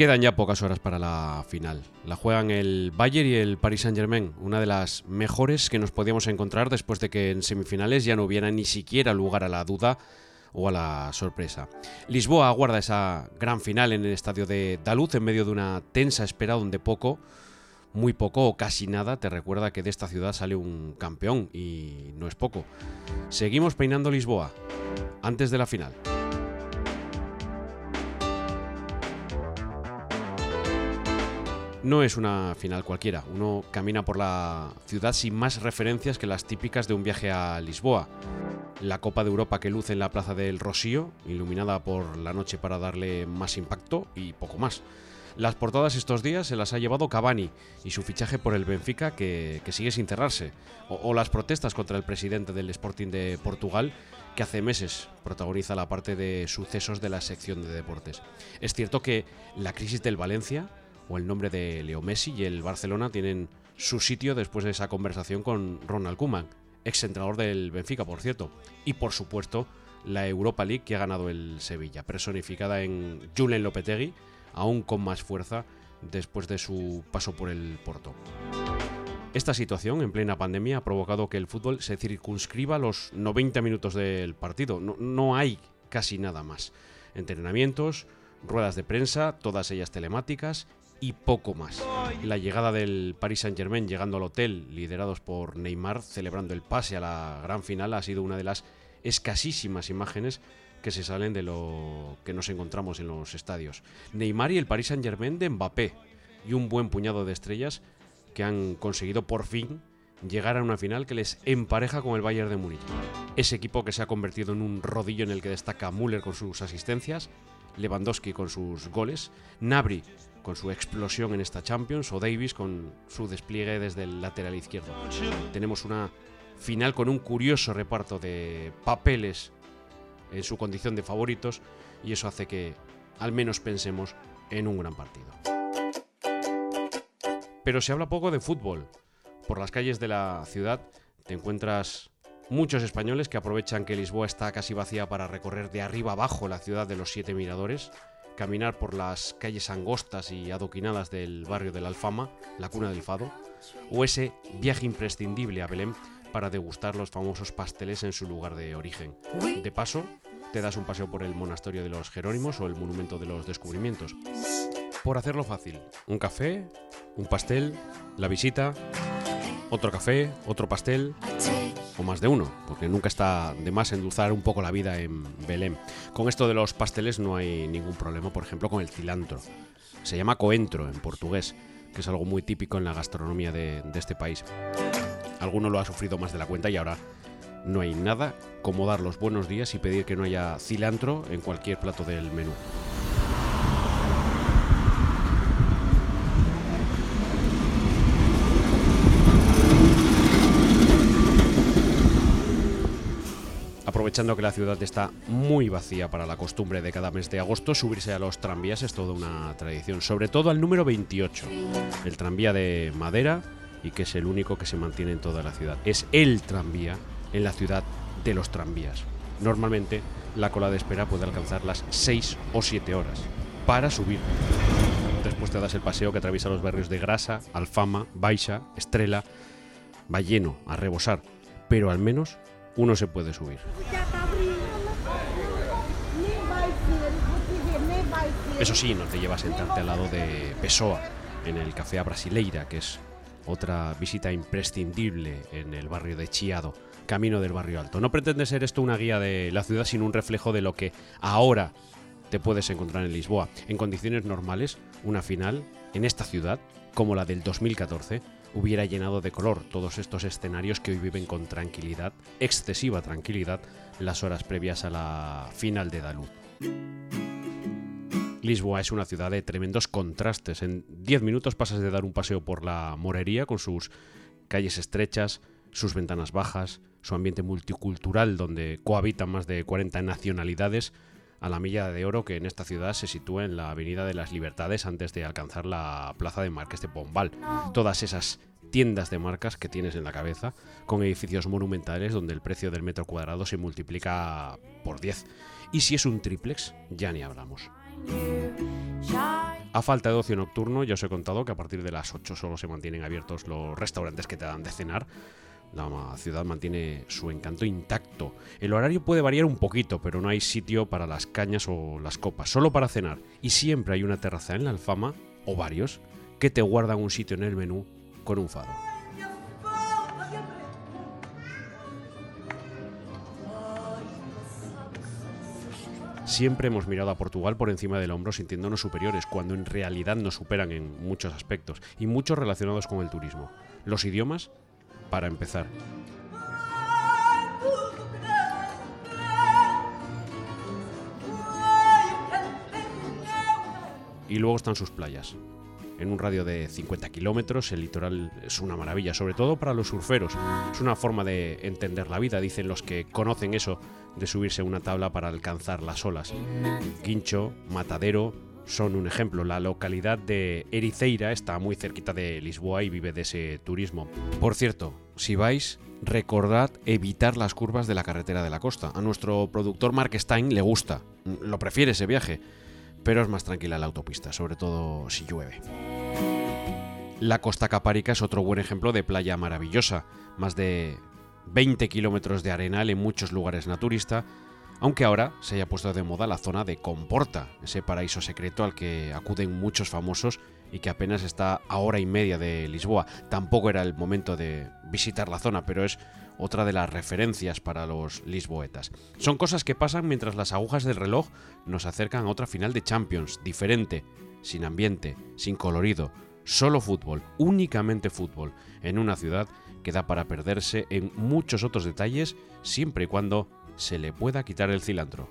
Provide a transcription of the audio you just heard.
Quedan ya pocas horas para la final. La juegan el Bayern y el Paris Saint-Germain, una de las mejores que nos podíamos encontrar después de que en semifinales ya no hubiera ni siquiera lugar a la duda o a la sorpresa. Lisboa aguarda esa gran final en el estadio de Daluz en medio de una tensa espera donde poco, muy poco o casi nada te recuerda que de esta ciudad sale un campeón y no es poco. Seguimos peinando Lisboa antes de la final. No es una final cualquiera, uno camina por la ciudad sin más referencias que las típicas de un viaje a Lisboa. La Copa de Europa que luce en la Plaza del Rosío, iluminada por la noche para darle más impacto y poco más. Las portadas estos días se las ha llevado Cavani y su fichaje por el Benfica que, sigue sin cerrarse. O, o, las protestas contra el presidente del Sporting de Portugal que hace meses protagoniza la parte de sucesos de la sección de deportes. Es cierto que la crisis del Valencia o el nombre de Leo Messi y el Barcelona tienen su sitio después de esa conversación con Ronald Koeman, exentrenador del Benfica, por cierto. Y por supuesto, la Europa League que ha ganado el Sevilla, personificada en Julen Lopetegui, aún con más fuerza después de su paso por el Porto. Esta situación en plena pandemia ha provocado que el fútbol se circunscriba los 90 minutos del partido. No hay casi nada más. Entrenamientos, ruedas de prensa, todas ellas telemáticas y poco más. La llegada del Paris Saint-Germain llegando al hotel, liderados por Neymar, celebrando el pase a la gran final, ha sido una de las escasísimas imágenes que se salen de lo que nos encontramos en los estadios. Neymar y el Paris Saint-Germain de Mbappé y un buen puñado de estrellas que han conseguido por fin llegar a una final que les empareja con el Bayern de Múnich. Ese equipo que se ha convertido en un rodillo en el que destaca Müller con sus asistencias, Lewandowski con sus goles, Nabri con su explosión en esta Champions o Davis con su despliegue desde el lateral izquierdo. Tenemos una final con un curioso reparto de papeles en su condición de favoritos y eso hace que al menos pensemos en un gran partido. Pero se habla poco de fútbol. Por las calles de la ciudad te encuentras muchos españoles que aprovechan que Lisboa está casi vacía para recorrer de arriba abajo la ciudad de los siete miradores caminar por las calles angostas y adoquinadas del barrio de la Alfama, la cuna del fado, o ese viaje imprescindible a Belén para degustar los famosos pasteles en su lugar de origen. De paso, te das un paseo por el monasterio de los Jerónimos o el monumento de los descubrimientos. Por hacerlo fácil, un café, un pastel, la visita, otro café, otro pastel, más de uno, porque nunca está de más endulzar un poco la vida en Belén. Con esto de los pasteles no hay ningún problema, por ejemplo, con el cilantro. Se llama coentro en portugués, que es algo muy típico en la gastronomía de este país. Alguno lo ha sufrido más de la cuenta y ahora no hay nada como dar los buenos días y pedir que no haya cilantro en cualquier plato del menú. Aprovechando que la ciudad está muy vacía para la costumbre de cada mes de agosto, subirse a los tranvías es toda una tradición, sobre todo al número 28, el tranvía de madera y que es el único que se mantiene en toda la ciudad. Es el tranvía en la ciudad de los tranvías. Normalmente la cola de espera puede alcanzar las 6 o 7 horas para subir. Después te das el paseo que atraviesa los barrios de Grasa, Alfama, Baixa, Estrela. Va lleno, a rebosar, pero al menos uno se puede subir. Eso sí, no te lleva a sentarte al lado de Pessoa, en el Café a Brasileira, que es otra visita imprescindible en el barrio de Chiado, camino del barrio alto. No pretende ser esto una guía de la ciudad, sino un reflejo de lo que ahora te puedes encontrar en Lisboa. En condiciones normales, una final en esta ciudad, como la del 2014, hubiera llenado de color todos estos escenarios que hoy viven con tranquilidad, excesiva tranquilidad, las horas previas a la final de Dalú. Lisboa es una ciudad de tremendos contrastes. En 10 minutos pasas de dar un paseo por la morería con sus calles estrechas, sus ventanas bajas, su ambiente multicultural donde cohabitan más de 40 nacionalidades, a la milla de oro que en esta ciudad se sitúa en la Avenida de las Libertades antes de alcanzar la Plaza de Marques de Pombal. Todas esas tiendas de marcas que tienes en la cabeza, con edificios monumentales donde el precio del metro cuadrado se multiplica por 10. Y si es un triplex, ya ni hablamos. A falta de ocio nocturno, ya os he contado que a partir de las 8 solo se mantienen abiertos los restaurantes que te dan de cenar. La ciudad mantiene su encanto intacto. El horario puede variar un poquito, pero no hay sitio para las cañas o las copas, solo para cenar. Y siempre hay una terraza en la Alfama, o varios, que te guardan un sitio en el menú con un fado. Siempre hemos mirado a Portugal por encima del hombro sintiéndonos superiores, cuando en realidad nos superan en muchos aspectos, y muchos relacionados con el turismo. Los idiomas, para empezar. Y luego están sus playas. En un radio de 50 kilómetros, el litoral es una maravilla, sobre todo para los surferos. Es una forma de entender la vida, dicen los que conocen eso de subirse a una tabla para alcanzar las olas. Quincho, Matadero, son un ejemplo. La localidad de Ericeira está muy cerquita de Lisboa y vive de ese turismo. Por cierto, si vais, recordad evitar las curvas de la carretera de la costa. A nuestro productor Mark Stein le gusta, lo prefiere ese viaje, pero es más tranquila la autopista, sobre todo si llueve. La costa capárica es otro buen ejemplo de playa maravillosa, más de 20 kilómetros de arenal en muchos lugares naturista, aunque ahora se haya puesto de moda la zona de Comporta, ese paraíso secreto al que acuden muchos famosos y que apenas está a hora y media de Lisboa. Tampoco era el momento de visitar la zona, pero es otra de las referencias para los lisboetas. Son cosas que pasan mientras las agujas del reloj nos acercan a otra final de Champions, diferente, sin ambiente, sin colorido, solo fútbol, únicamente fútbol, en una ciudad que da para perderse en muchos otros detalles siempre y cuando se le pueda quitar el cilantro.